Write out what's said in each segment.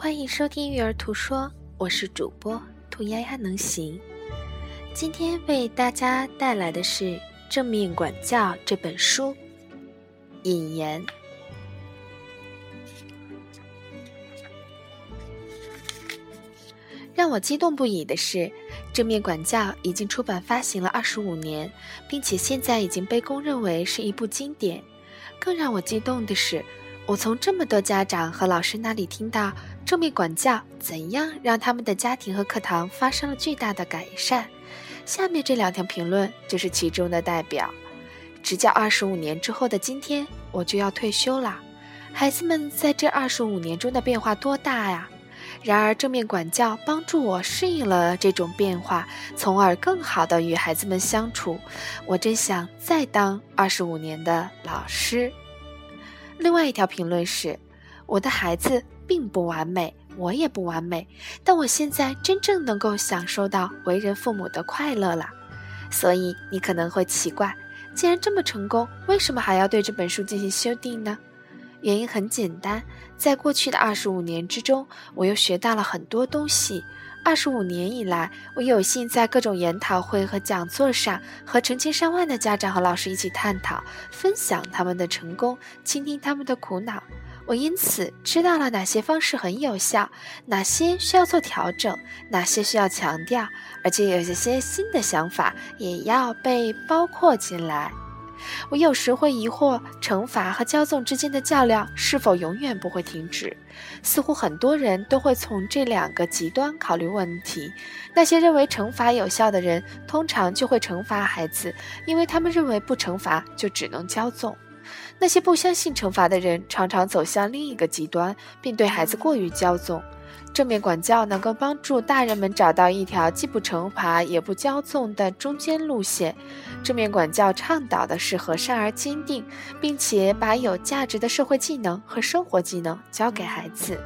欢迎收听育儿图说，我是主播兔丫丫能行。今天为大家带来的是《正面管教》这本书。引言：让我激动不已的是，《正面管教》已经出版发行了二十五年，并且现在已经被公认为是一部经典。更让我激动的是，我从这么多家长和老师那里听到。正面管教怎样让他们的家庭和课堂发生了巨大的改善？下面这两条评论就是其中的代表。执教二十五年之后的今天，我就要退休了。孩子们在这二十五年中的变化多大呀！然而，正面管教帮助我适应了这种变化，从而更好的与孩子们相处。我真想再当二十五年的老师。另外一条评论是：我的孩子。并不完美，我也不完美，但我现在真正能够享受到为人父母的快乐了。所以你可能会奇怪，既然这么成功，为什么还要对这本书进行修订呢？原因很简单，在过去的二十五年之中，我又学到了很多东西。二十五年以来，我有幸在各种研讨会和讲座上，和成千上万的家长和老师一起探讨、分享他们的成功，倾听他们的苦恼。我因此知道了哪些方式很有效，哪些需要做调整，哪些需要强调，而且有些些新的想法也要被包括进来。我有时会疑惑，惩罚和骄纵之间的较量是否永远不会停止？似乎很多人都会从这两个极端考虑问题。那些认为惩罚有效的人，通常就会惩罚孩子，因为他们认为不惩罚就只能骄纵。那些不相信惩罚的人，常常走向另一个极端，并对孩子过于骄纵。正面管教能够帮助大人们找到一条既不惩罚也不骄纵的中间路线。正面管教倡导的是和善而坚定，并且把有价值的社会技能和生活技能教给孩子。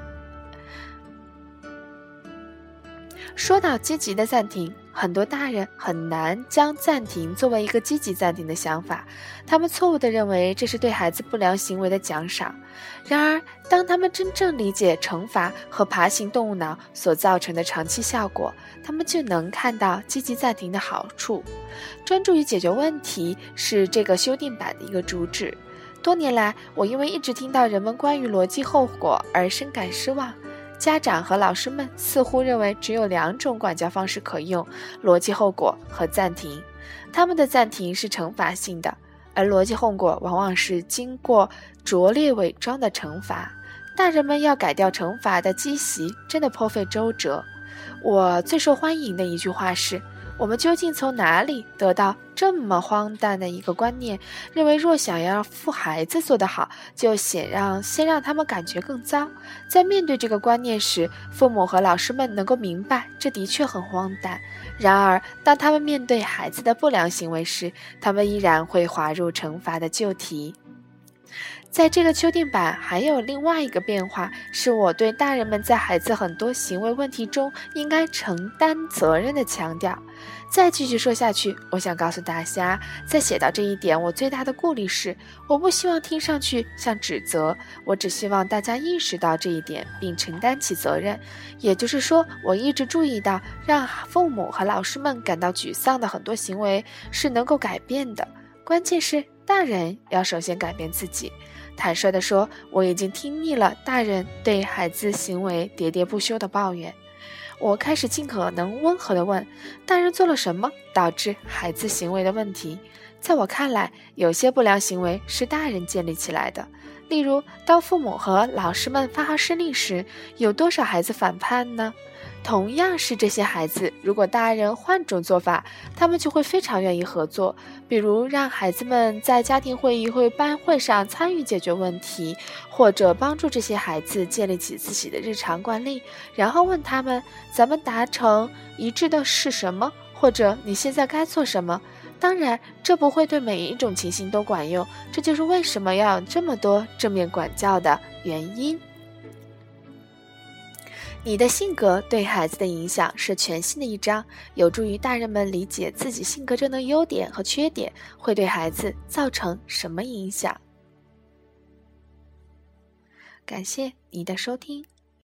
说到积极的暂停，很多大人很难将暂停作为一个积极暂停的想法，他们错误地认为这是对孩子不良行为的奖赏。然而，当他们真正理解惩罚和爬行动物脑所造成的长期效果，他们就能看到积极暂停的好处。专注于解决问题是这个修订版的一个主旨。多年来，我因为一直听到人们关于逻辑后果而深感失望。家长和老师们似乎认为只有两种管教方式可用：逻辑后果和暂停。他们的暂停是惩罚性的，而逻辑后果往往是经过拙劣伪装的惩罚。大人们要改掉惩罚的积习，真的颇费周折。我最受欢迎的一句话是。我们究竟从哪里得到这么荒诞的一个观念？认为若想要父孩子做得好，就先让先让他们感觉更糟。在面对这个观念时，父母和老师们能够明白，这的确很荒诞。然而，当他们面对孩子的不良行为时，他们依然会滑入惩罚的旧题。在这个修订版，还有另外一个变化，是我对大人们在孩子很多行为问题中应该承担责任的强调。再继续说下去，我想告诉大家，在写到这一点，我最大的顾虑是，我不希望听上去像指责，我只希望大家意识到这一点，并承担起责任。也就是说，我一直注意到，让父母和老师们感到沮丧的很多行为是能够改变的，关键是大人要首先改变自己。坦率地说，我已经听腻了大人对孩子行为喋喋不休的抱怨。我开始尽可能温和地问：大人做了什么导致孩子行为的问题？在我看来，有些不良行为是大人建立起来的。例如，当父母和老师们发号施令时，有多少孩子反叛呢？同样是这些孩子，如果大人换种做法，他们就会非常愿意合作。比如，让孩子们在家庭会议或班会上参与解决问题，或者帮助这些孩子建立起自己的日常惯例，然后问他们：“咱们达成一致的是什么？”或者“你现在该做什么？”当然，这不会对每一种情形都管用。这就是为什么要有这么多正面管教的原因。你的性格对孩子的影响是全新的一章，有助于大人们理解自己性格中的优点和缺点会对孩子造成什么影响。感谢你的收听。